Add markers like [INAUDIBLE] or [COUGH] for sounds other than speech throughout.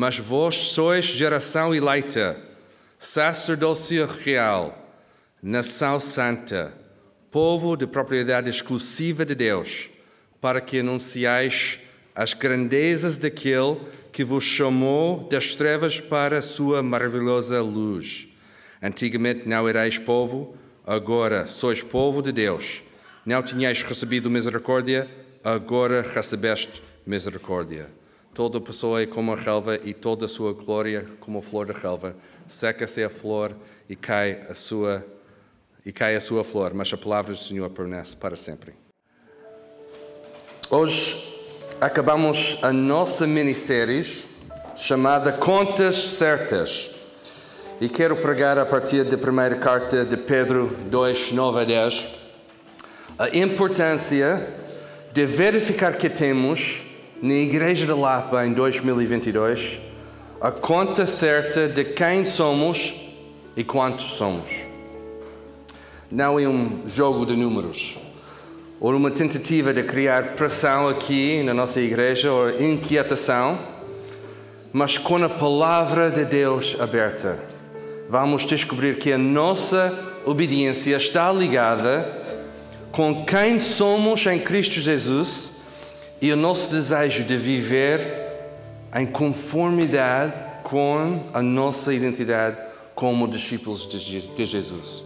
Mas vós sois geração eleita, sacerdócio real, nação santa, povo de propriedade exclusiva de Deus, para que anunciais as grandezas daquele que vos chamou das trevas para a sua maravilhosa luz. Antigamente não erais povo, agora sois povo de Deus. Não tinhais recebido misericórdia, agora recebeste misericórdia. Toda pessoa é como a relva e toda a sua glória como a flor da relva. Seca-se a flor e cai a sua e cai a sua flor, mas a palavra do Senhor permanece para sempre. Hoje acabamos a nossa minissérie chamada Contas Certas. E quero pregar a partir da primeira carta de Pedro 2, 9 a 10, a importância de verificar que temos na Igreja de Lapa em 2022 a conta certa de quem somos e quantos somos. Não é um jogo de números ou uma tentativa de criar pressão aqui na nossa igreja ou inquietação, mas com a palavra de Deus aberta, vamos descobrir que a nossa obediência está ligada com quem somos em Cristo Jesus e o nosso desejo de viver em conformidade com a nossa identidade como discípulos de Jesus.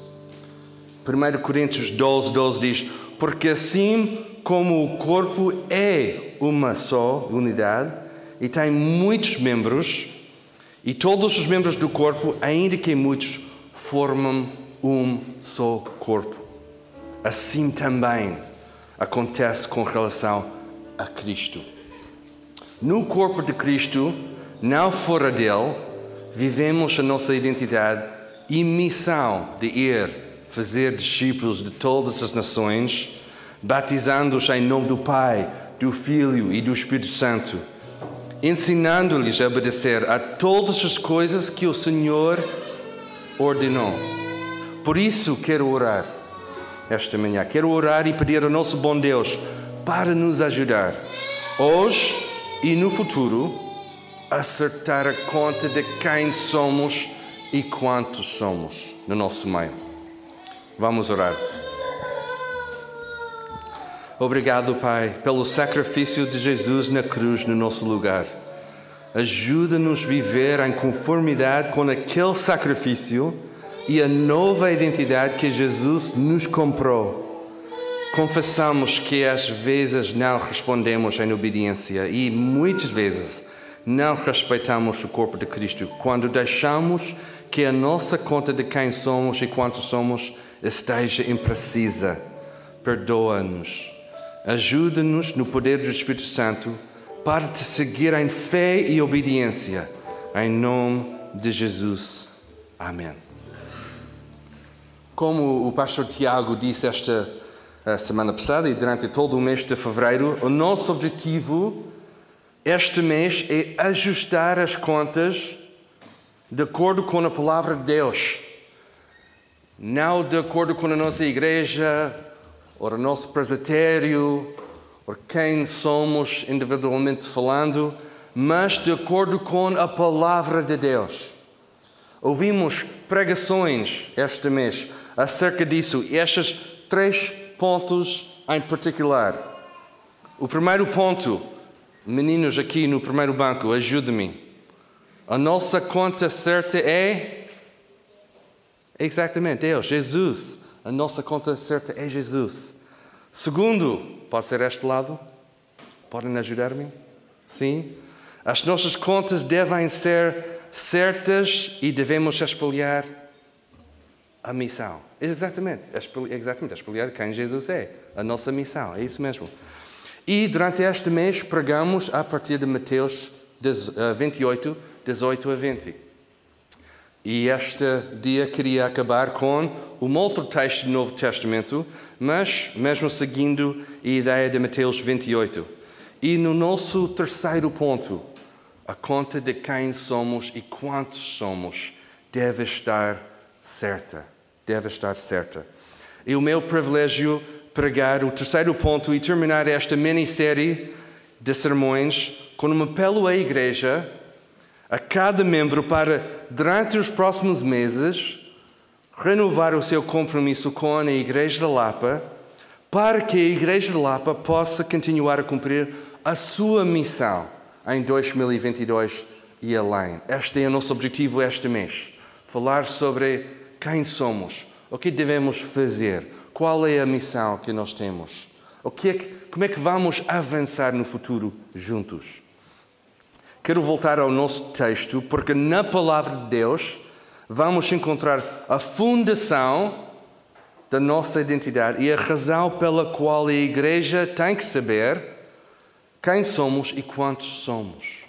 1 Coríntios 12, 12 diz: Porque assim como o corpo é uma só unidade e tem muitos membros, e todos os membros do corpo, ainda que muitos, formam um só corpo. Assim também acontece com relação a Cristo. No corpo de Cristo, não fora dele, vivemos a nossa identidade e missão de ir fazer discípulos de todas as nações, batizando-os em nome do Pai, do Filho e do Espírito Santo, ensinando-lhes a obedecer a todas as coisas que o Senhor ordenou. Por isso quero orar esta manhã. Quero orar e pedir ao nosso bom Deus para nos ajudar, hoje e no futuro, a acertar a conta de quem somos e quantos somos no nosso meio. Vamos orar. Obrigado, Pai, pelo sacrifício de Jesus na cruz no nosso lugar. Ajuda-nos a viver em conformidade com aquele sacrifício e a nova identidade que Jesus nos comprou. Confessamos que às vezes não respondemos em obediência e muitas vezes não respeitamos o corpo de Cristo quando deixamos que a nossa conta de quem somos e quantos somos esteja imprecisa. Perdoa-nos. Ajuda-nos no poder do Espírito Santo para te seguir em fé e obediência. Em nome de Jesus. Amém. Como o pastor Tiago disse esta a semana passada e durante todo o mês de fevereiro, o nosso objetivo este mês é ajustar as contas de acordo com a palavra de Deus. Não de acordo com a nossa igreja, ou o nosso presbitério, ou quem somos individualmente falando, mas de acordo com a palavra de Deus. Ouvimos pregações este mês acerca disso, e estes três pontos em particular. O primeiro ponto, meninos aqui no primeiro banco, ajude-me. A nossa conta certa é exatamente Deus, Jesus. A nossa conta certa é Jesus. Segundo, pode ser este lado? Podem ajudar-me? Sim? As nossas contas devem ser certas e devemos espalhar a missão. Exatamente, exatamente, espelhar quem Jesus é, a nossa missão, é isso mesmo. E durante este mês pregamos a partir de Mateus 28, 18 a 20. E este dia queria acabar com um outro texto do Novo Testamento, mas mesmo seguindo a ideia de Mateus 28. E no nosso terceiro ponto, a conta de quem somos e quantos somos deve estar certa deve estar certa. E o meu privilégio pregar o terceiro ponto e terminar esta minissérie de sermões com um apelo à igreja a cada membro para, durante os próximos meses, renovar o seu compromisso com a Igreja de Lapa, para que a Igreja de Lapa possa continuar a cumprir a sua missão em 2022 e além. Este é o nosso objetivo este mês. Falar sobre quem somos, o que devemos fazer, qual é a missão que nós temos, o que é que, como é que vamos avançar no futuro juntos. Quero voltar ao nosso texto, porque na palavra de Deus vamos encontrar a fundação da nossa identidade e a razão pela qual a igreja tem que saber quem somos e quantos somos.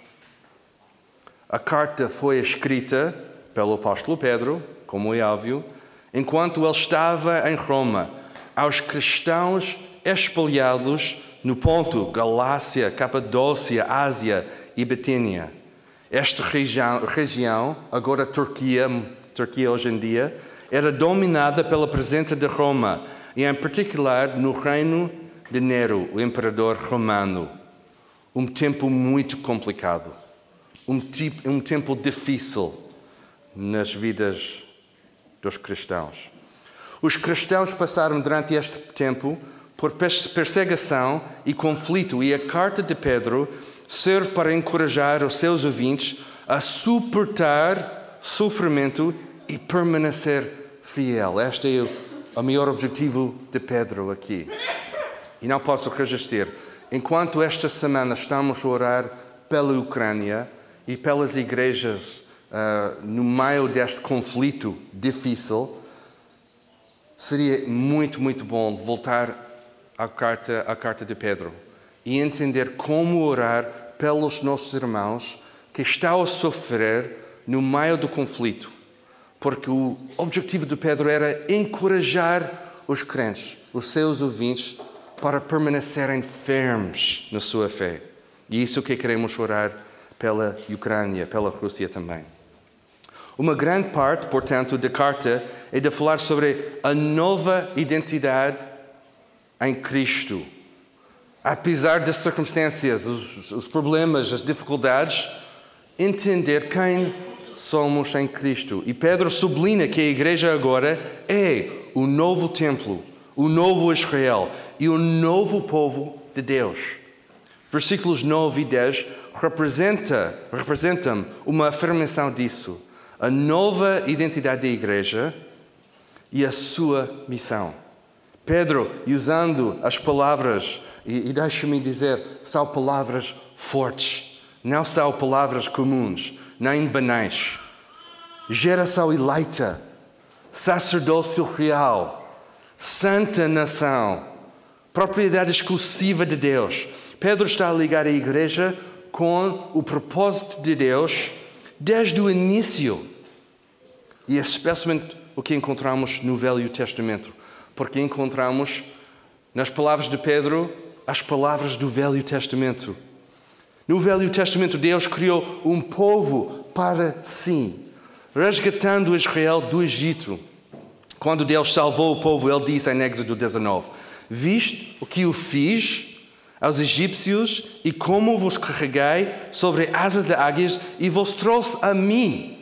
A carta foi escrita pelo apóstolo Pedro, como é óbvio, enquanto ele estava em Roma, aos cristãos espalhados no Ponto, Galácia, Capadócia, Ásia e Betínia. Esta região, região, agora Turquia, Turquia hoje em dia, era dominada pela presença de Roma, e em particular no reino de Nero, o imperador romano. Um tempo muito complicado, um, tipo, um tempo difícil nas vidas dos cristãos. Os cristãos passaram durante este tempo por perseguição e conflito, e a carta de Pedro serve para encorajar os seus ouvintes a suportar sofrimento e permanecer fiel. Este é o maior objetivo de Pedro aqui. E não posso resistir. Enquanto esta semana estamos a orar pela Ucrânia e pelas igrejas uh, no meio deste conflito difícil, seria muito, muito bom voltar à carta, à carta de Pedro e entender como orar pelos nossos irmãos que estão a sofrer no meio do conflito porque o objetivo de Pedro era encorajar os crentes, os seus ouvintes, para permanecerem firmes na sua fé. E isso que queremos orar pela Ucrânia, pela Rússia também. Uma grande parte, portanto, da carta é de falar sobre a nova identidade em Cristo. Apesar das circunstâncias, os, os problemas, as dificuldades, entender quem somos em Cristo. E Pedro sublinha que a igreja agora é o novo templo, o novo Israel e o novo povo de Deus. Versículos 9 e 10 representa, representam uma afirmação disso. A nova identidade da igreja e a sua missão. Pedro, usando as palavras, e, e deixe-me dizer, são palavras fortes, não são palavras comuns nem banais. Geração eleita, sacerdócio real, santa nação, propriedade exclusiva de Deus. Pedro está a ligar a igreja com o propósito de Deus desde o início. E é especialmente o que encontramos no Velho Testamento, porque encontramos nas palavras de Pedro as palavras do Velho Testamento. No Velho Testamento, Deus criou um povo para si, resgatando Israel do Egito. Quando Deus salvou o povo, ele disse em Êxodo 19: Viste o que eu fiz aos egípcios e como vos carreguei sobre asas de águias e vos trouxe a mim.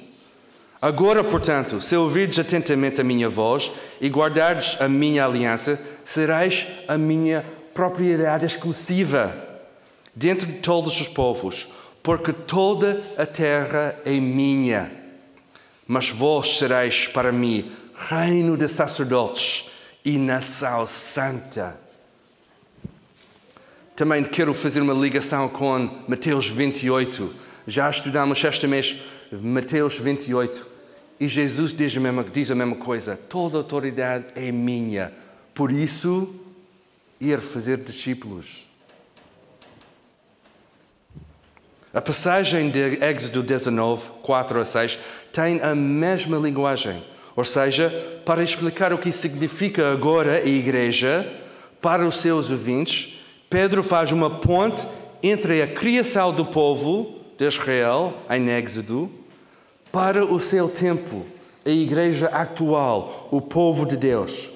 Agora, portanto, se ouvirdes atentamente a minha voz e guardardes a minha aliança, sereis a minha propriedade exclusiva dentre de todos os povos, porque toda a terra é minha. Mas vós sereis para mim reino de sacerdotes e nação santa. Também quero fazer uma ligação com Mateus 28. Já estudamos este mês Mateus 28. E Jesus diz a mesma, diz a mesma coisa: toda autoridade é minha. Por isso, ir fazer discípulos. A passagem de Êxodo 19, 4 a 6, tem a mesma linguagem. Ou seja, para explicar o que significa agora a igreja para os seus ouvintes, Pedro faz uma ponte entre a criação do povo de Israel, em Êxodo, para o seu tempo, a igreja atual, o povo de Deus.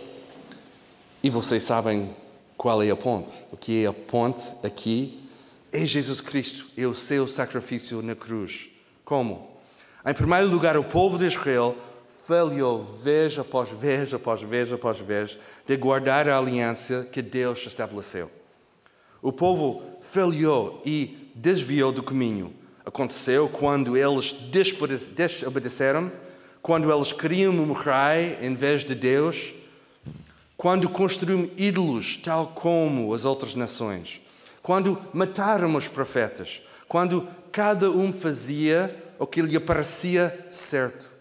E vocês sabem qual é a ponte? O que é a ponte aqui é Jesus Cristo, é o seu sacrifício na cruz Como? Em primeiro lugar, o povo de Israel falhou vez após vez, após vez, após vez, de guardar a aliança que Deus estabeleceu. O povo falhou e desviou do caminho. Aconteceu quando eles desobedeceram, quando eles queriam um rei em vez de Deus, quando construíram ídolos tal como as outras nações, quando mataram os profetas, quando cada um fazia o que lhe parecia certo.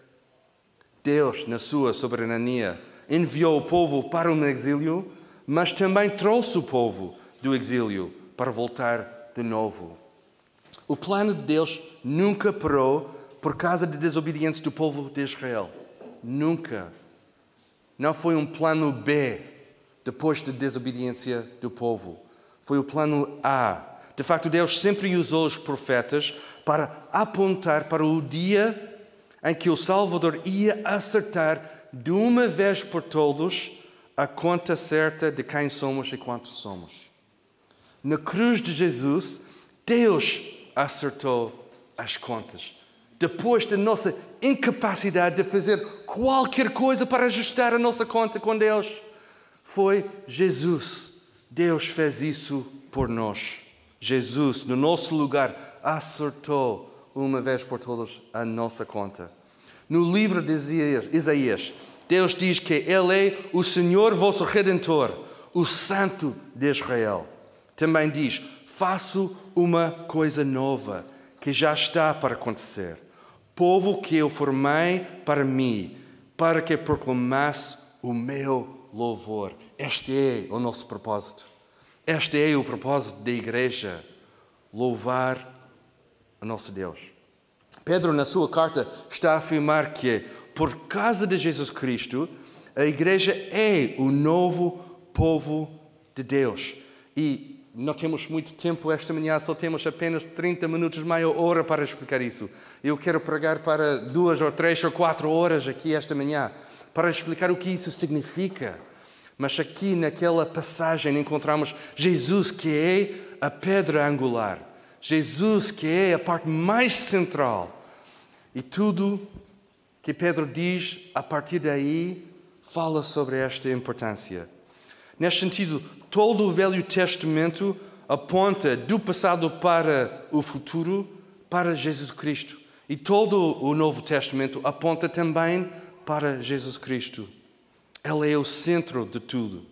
Deus, na sua soberania, enviou o povo para o exílio, mas também trouxe o povo do exílio para voltar de novo. O plano de Deus nunca parou por causa da desobediência do povo de Israel. Nunca. Não foi um plano B depois da desobediência do povo. Foi o plano A. De facto, Deus sempre usou os profetas para apontar para o dia em que o Salvador ia acertar de uma vez por todos a conta certa de quem somos e quantos somos. Na cruz de Jesus, Deus acertou as contas. Depois da nossa incapacidade de fazer qualquer coisa para ajustar a nossa conta com Deus, foi Jesus. Deus fez isso por nós. Jesus, no nosso lugar, acertou uma vez por todas a nossa conta. No livro de Isaías, Deus diz que Ele é o Senhor vosso Redentor, o Santo de Israel. Também diz: Faço uma coisa nova que já está para acontecer. Povo que eu formei para mim, para que proclamasse o meu louvor. Este é o nosso propósito. Este é o propósito da igreja: louvar o nosso Deus. Pedro, na sua carta, está a afirmar que, por causa de Jesus Cristo, a igreja é o novo povo de Deus. E não temos muito tempo esta manhã, só temos apenas 30 minutos, meia hora para explicar isso. Eu quero pregar para duas ou três ou quatro horas aqui esta manhã para explicar o que isso significa. Mas aqui naquela passagem encontramos Jesus, que é a pedra angular. Jesus, que é a parte mais central. E tudo que Pedro diz a partir daí fala sobre esta importância. Neste sentido, todo o Velho Testamento aponta do passado para o futuro, para Jesus Cristo. E todo o Novo Testamento aponta também para Jesus Cristo. Ele é o centro de tudo.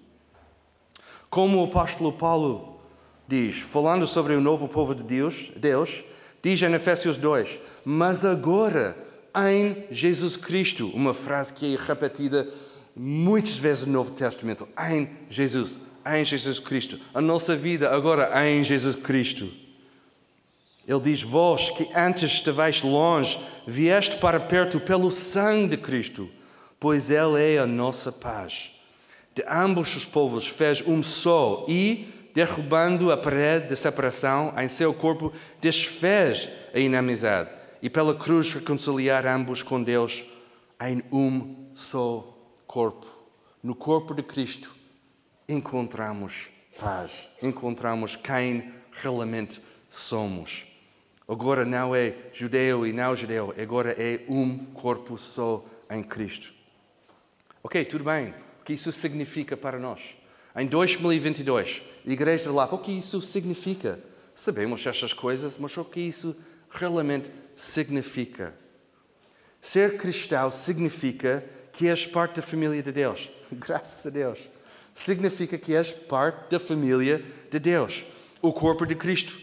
Como o apóstolo Paulo diz, falando sobre o novo povo de Deus, Deus diz em Efésios 2: Mas agora em Jesus Cristo, uma frase que é repetida muitas vezes no Novo Testamento: em Jesus, em Jesus Cristo. A nossa vida agora em Jesus Cristo. Ele diz: Vós que antes estavais longe, vieste para perto pelo sangue de Cristo, pois Ele é a nossa paz. De ambos os povos fez um só e derrubando a parede de separação em seu corpo, desfez a inimizade e pela cruz reconciliar ambos com Deus em um só corpo. No corpo de Cristo encontramos paz, encontramos quem realmente somos. Agora não é judeu e não judeu, agora é um corpo só em Cristo. Ok, tudo bem. O que isso significa para nós? Em 2022, Igreja de Lapa, o que isso significa? Sabemos estas coisas, mas o que isso realmente significa? Ser cristão significa que és parte da família de Deus. [LAUGHS] Graças a Deus. Significa que és parte da família de Deus, o corpo de Cristo.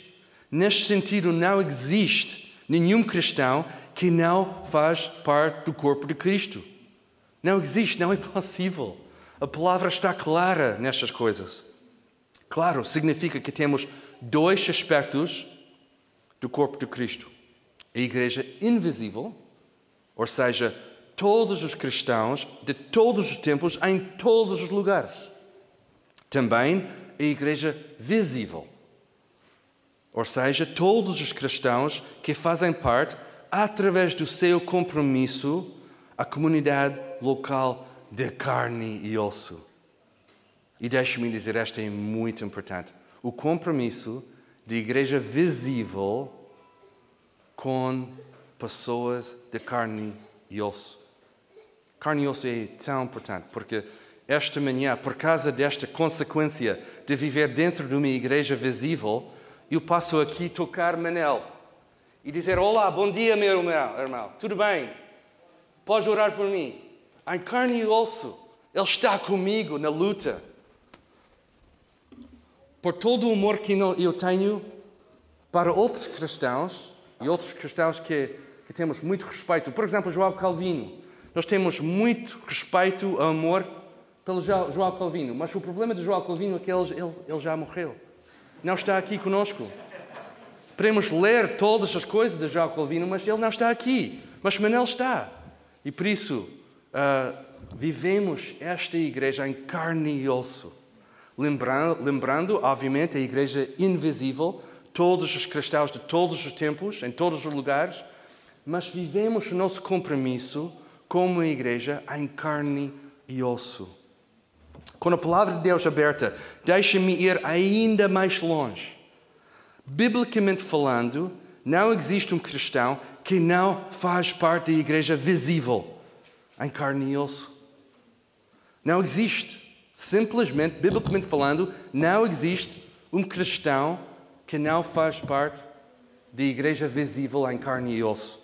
Neste sentido, não existe nenhum cristão que não faz parte do corpo de Cristo. Não existe, não é possível. A palavra está clara nestas coisas. Claro, significa que temos dois aspectos do corpo de Cristo: a igreja invisível, ou seja, todos os cristãos de todos os tempos, em todos os lugares. Também a igreja visível, ou seja, todos os cristãos que fazem parte, através do seu compromisso, a comunidade local de carne e osso. E deixe-me dizer, esta é muito importante: o compromisso de igreja visível com pessoas de carne e osso. Carne e osso é tão importante, porque esta manhã, por causa desta consequência de viver dentro de uma igreja visível, eu passo aqui tocar Manel e dizer: Olá, bom dia, meu irmão, tudo bem? Pode orar por mim? Em carne e osso, Ele está comigo na luta. Por todo o amor que eu tenho para outros cristãos, e outros cristãos que, que temos muito respeito, por exemplo, João Calvino. Nós temos muito respeito, amor pelo João Calvino, mas o problema de João Calvino é que ele, ele, ele já morreu. Não está aqui conosco. Podemos ler todas as coisas de João Calvino, mas ele não está aqui. Mas Manel está. E por isso, uh, vivemos esta igreja em carne e osso. Lembrando, lembrando, obviamente, a igreja invisível, todos os cristãos de todos os tempos, em todos os lugares, mas vivemos o nosso compromisso como igreja em carne e osso. Com a palavra de Deus aberta, deixa-me ir ainda mais longe. Biblicamente falando, não existe um cristão que não faz parte da igreja visível em carne e osso. Não existe. Simplesmente, biblicamente falando, não existe um cristão que não faz parte da igreja visível em carne e osso.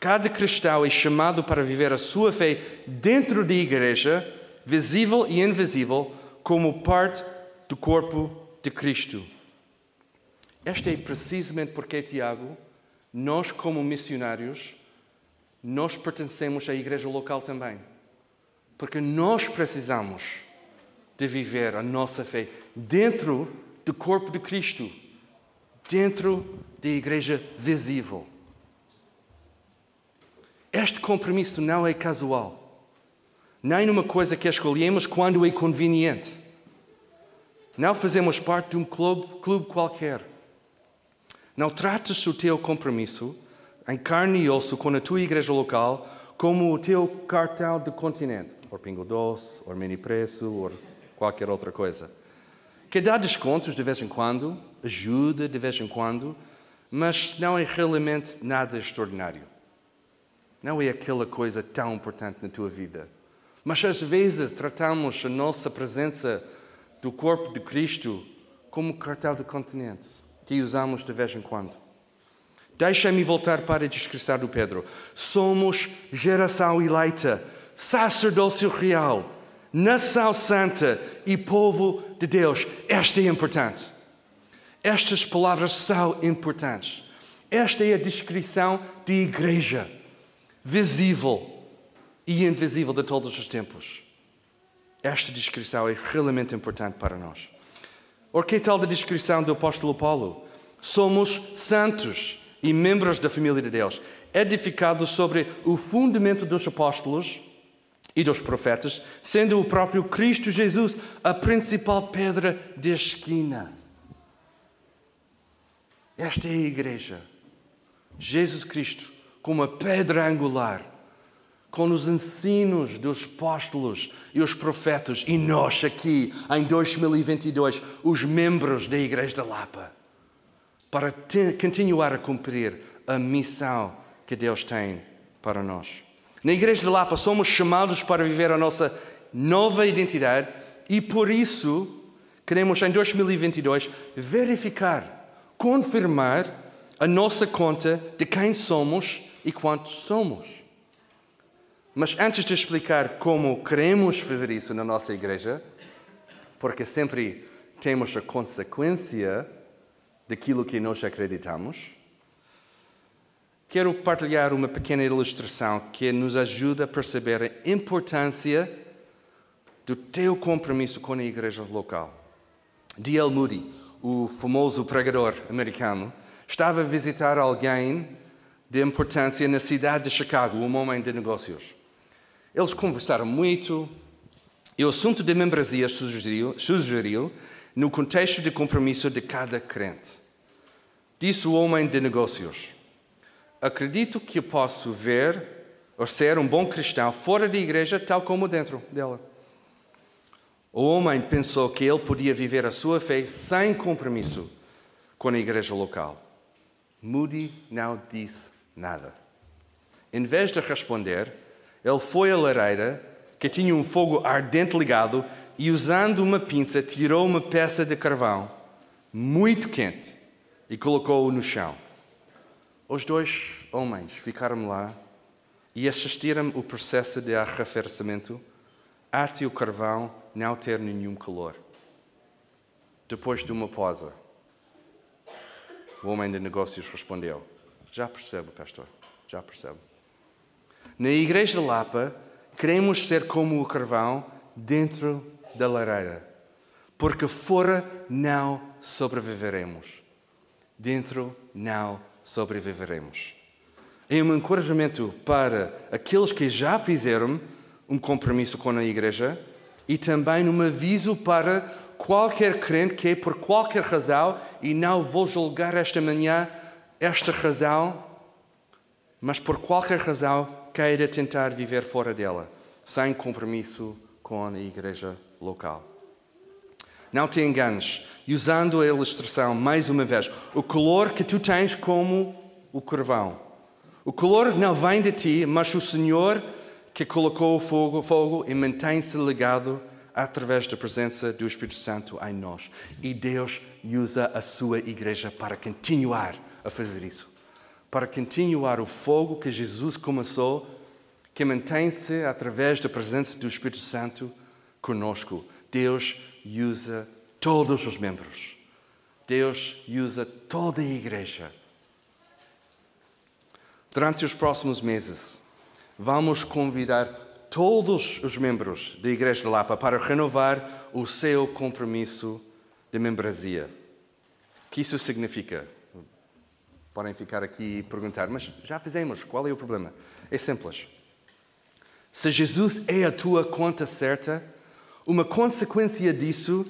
Cada cristão é chamado para viver a sua fé dentro da igreja, visível e invisível, como parte do corpo de Cristo. Esta é precisamente porque, Tiago, nós, como missionários, nós pertencemos à igreja local também. Porque nós precisamos de viver a nossa fé dentro do corpo de Cristo, dentro da igreja visível. Este compromisso não é casual, nem numa coisa que escolhemos quando é conveniente. Não fazemos parte de um clube, clube qualquer. Não tratas o teu compromisso em carne e osso com a tua igreja local como o teu cartão de continente, ou Pingo Doce, ou Mini Preço, ou qualquer outra coisa. Que dá descontos de vez em quando, ajuda de vez em quando, mas não é realmente nada extraordinário. Não é aquela coisa tão importante na tua vida. Mas às vezes tratamos a nossa presença do corpo de Cristo como cartão de continente, que usamos de vez em quando. Deixa-me voltar para a descrição do Pedro. Somos geração eleita, sacerdócio real, nação santa e povo de Deus. Esta é importante. Estas palavras são importantes. Esta é a descrição de igreja, visível e invisível de todos os tempos. Esta descrição é realmente importante para nós. Ou que tal da descrição do apóstolo Paulo? Somos santos e membros da família de Deus, edificados sobre o fundamento dos apóstolos e dos profetas, sendo o próprio Cristo Jesus a principal pedra de esquina. Esta é a igreja. Jesus Cristo como a pedra angular, com os ensinos dos apóstolos e os profetas, e nós aqui em 2022, os membros da Igreja da Lapa, para continuar a cumprir a missão que Deus tem para nós. Na Igreja de Lapa somos chamados para viver a nossa nova identidade e por isso queremos em 2022 verificar, confirmar a nossa conta de quem somos e quantos somos. Mas antes de explicar como queremos fazer isso na nossa igreja, porque sempre temos a consequência daquilo que nós acreditamos, quero partilhar uma pequena ilustração que nos ajuda a perceber a importância do teu compromisso com a igreja local. D.L. Moody, o famoso pregador americano, estava a visitar alguém de importância na cidade de Chicago, um homem de negócios. Eles conversaram muito e o assunto da membresia sugeriu, sugeriu no contexto de compromisso de cada crente. Disse o homem de negócios: Acredito que posso ver ou ser um bom cristão fora da igreja, tal como dentro dela. O homem pensou que ele podia viver a sua fé sem compromisso com a igreja local. Moody não disse Nada. Em vez de responder, ele foi à lareira, que tinha um fogo ardente ligado, e usando uma pinça, tirou uma peça de carvão muito quente e colocou-o no chão. Os dois homens ficaram lá e assistiram o processo de arrefecimento até o carvão não ter nenhum calor. Depois de uma pausa, o homem de negócios respondeu: Já percebo, pastor, já percebo. Na Igreja Lapa, queremos ser como o carvão dentro da lareira, porque fora não sobreviveremos, dentro não sobreviveremos. É um encorajamento para aqueles que já fizeram um compromisso com a Igreja e também um aviso para qualquer crente que, por qualquer razão, e não vou julgar esta manhã esta razão, mas por qualquer razão queira tentar viver fora dela, sem compromisso com a igreja local. Não te enganes, e usando a ilustração mais uma vez, o calor que tu tens como o carvão. O calor não vem de ti, mas o Senhor que colocou o fogo, fogo e mantém-se ligado através da presença do Espírito Santo em nós. E Deus usa a sua igreja para continuar a fazer isso. Para continuar o fogo que Jesus começou, que mantém-se através da presença do Espírito Santo conosco. Deus usa todos os membros. Deus usa toda a igreja. Durante os próximos meses, vamos convidar todos os membros da Igreja de Lapa para renovar o seu compromisso de membresia. O que isso significa? Podem ficar aqui e perguntar, mas já fizemos, qual é o problema? É simples. Se Jesus é a tua conta certa, uma consequência disso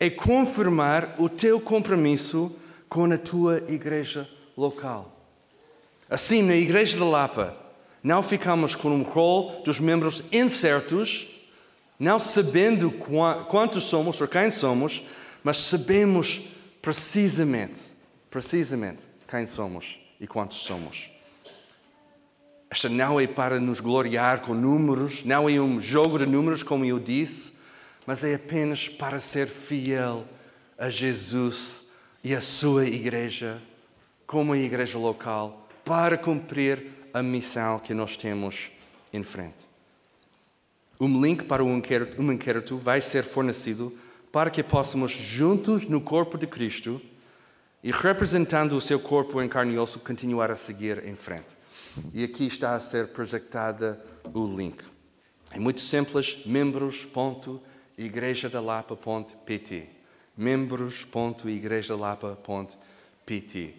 é confirmar o teu compromisso com a tua igreja local. Assim, na Igreja de Lapa, não ficamos com um rol dos membros incertos, não sabendo quantos somos ou quem somos, mas sabemos precisamente, precisamente quem somos e quantos somos. Esta não é para nos gloriar com números, não é um jogo de números, como eu disse, mas é apenas para ser fiel a Jesus e a sua igreja, como a igreja local, para cumprir a missão que nós temos em frente. Um link para o inquérito, um inquérito vai ser fornecido para que possamos, juntos no corpo de Cristo e representando o seu corpo em carne e osso, continuar a seguir em frente. E aqui está a ser projetada o link. É muito simples, membros.igrejadalapa.pt membros.igrejadalapa.pt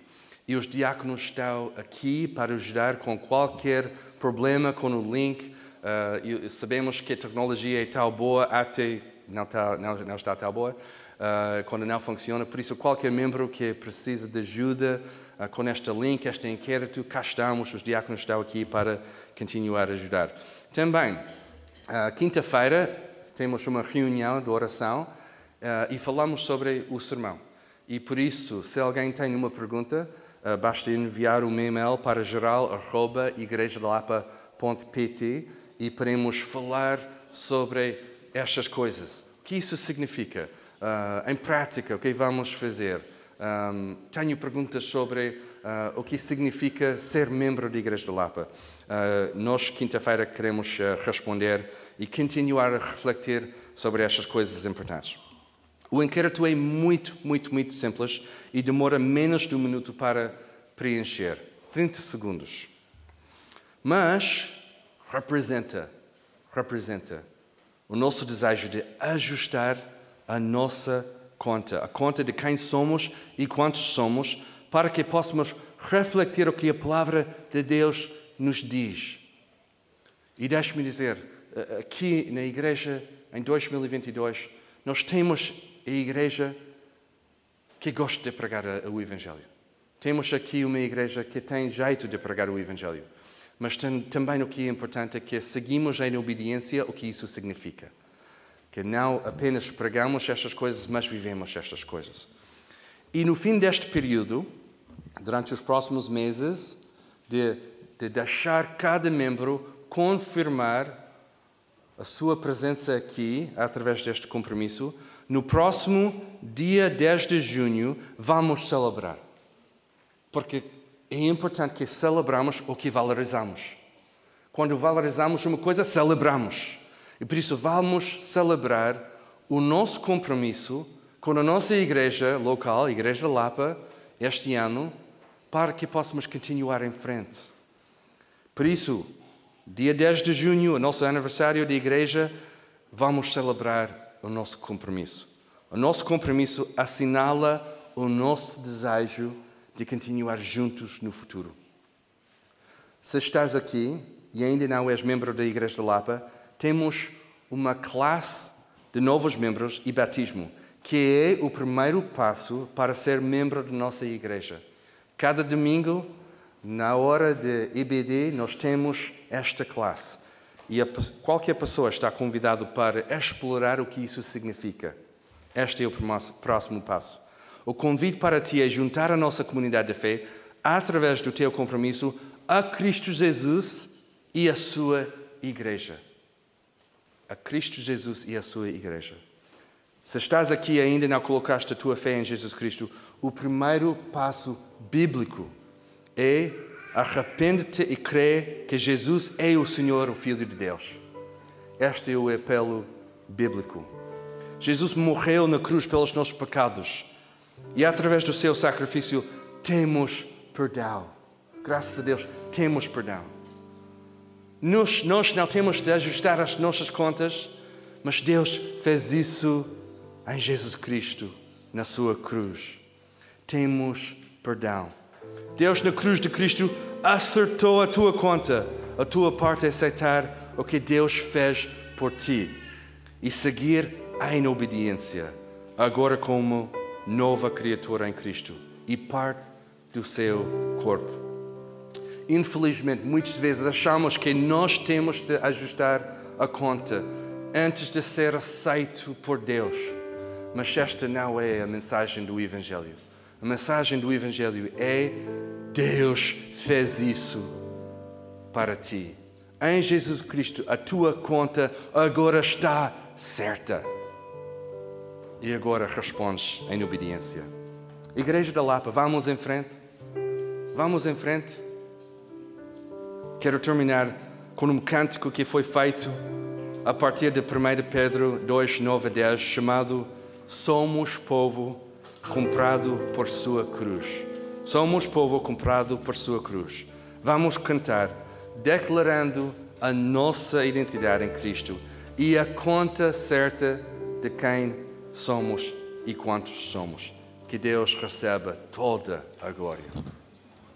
e os diáconos estão aqui para ajudar com qualquer problema com o link. Uh, sabemos que a tecnologia é tão boa até não está, não, não está tão boa, uh, quando não funciona. Por isso, qualquer membro que precisa de ajuda uh, com este link, este inquérito, cá estamos, os diáconos estão aqui para continuar a ajudar. Também, quinta-feira, temos uma reunião de oração e falamos sobre o sermão. E por isso, se alguém tem uma pergunta, uh, basta enviar um e-mail para geral.igrejadalapa.pt e podemos falar sobre estas coisas. O que isso significa? Uh, em prática, o que vamos fazer? Um, tenho perguntas sobre uh, o que significa ser membro da Igreja da Lapa. Uh, nós, quinta-feira, queremos responder e continuar a refletir sobre estas coisas importantes. O inquérito é muito, muito, muito simples e demora menos de um minuto para preencher 30 segundos. Mas representa, representa o nosso desejo de ajustar a nossa conta, a conta de quem somos e quantos somos, para que possamos refletir o que a palavra de Deus nos diz. E deixe-me dizer, aqui na igreja, em 2022, nós temos a igreja que gosta de pregar o Evangelho. Temos aqui uma igreja que tem jeito de pregar o Evangelho. Mas também o que é importante é que seguimos em obediência o que isso significa. Que não apenas pregamos estas coisas, mas vivemos estas coisas. E no fim deste período, durante os próximos meses, de, de deixar cada membro confirmar a sua presença aqui, através deste compromisso. No próximo dia 10 de junho, vamos celebrar. Porque é importante que celebramos o que valorizamos. Quando valorizamos uma coisa, celebramos. E por isso vamos celebrar o nosso compromisso com a nossa igreja local, a Igreja Lapa, este ano, para que possamos continuar em frente. Por isso, dia 10 de junho, o nosso aniversário de igreja, vamos celebrar o nosso compromisso. O nosso compromisso assinala o nosso desejo de continuar juntos no futuro. Se estás aqui e ainda não és membro da Igreja de Lapa, temos uma classe de novos membros e batismo, que é o primeiro passo para ser membro da nossa igreja. Cada domingo, na hora de EBD, nós temos esta classe. E a, qualquer pessoa está convidado para explorar o que isso significa. Este é o próximo passo. O convite para ti é juntar a nossa comunidade de fé através do teu compromisso a Cristo Jesus e a sua igreja a Cristo Jesus e a sua igreja. Se estás aqui e ainda não colocaste a tua fé em Jesus Cristo, o primeiro passo bíblico é arrepende-te e crê que Jesus é o Senhor, o Filho de Deus. Este é o apelo bíblico. Jesus morreu na cruz pelos nossos pecados e através do seu sacrifício temos perdão. Graças a Deus, temos perdão. Nós, nós não temos de ajustar as nossas contas, mas Deus fez isso em Jesus Cristo, na sua cruz. Temos perdão. Deus, na cruz de Cristo, acertou a tua conta. A tua parte é aceitar o que Deus fez por ti e seguir em obediência, agora como nova criatura em Cristo e parte do seu corpo. Infelizmente, muitas vezes achamos que nós temos de ajustar a conta antes de ser aceito por Deus. Mas esta não é a mensagem do Evangelho. A mensagem do Evangelho é: Deus fez isso para ti. Em Jesus Cristo, a tua conta agora está certa. E agora respondes em obediência. Igreja da Lapa, vamos em frente. Vamos em frente. Quero terminar com um cântico que foi feito a partir de 1 Pedro 2, 9 a 10, chamado Somos povo comprado por sua cruz. Somos povo comprado por sua cruz. Vamos cantar declarando a nossa identidade em Cristo e a conta certa de quem somos e quantos somos. Que Deus receba toda a glória.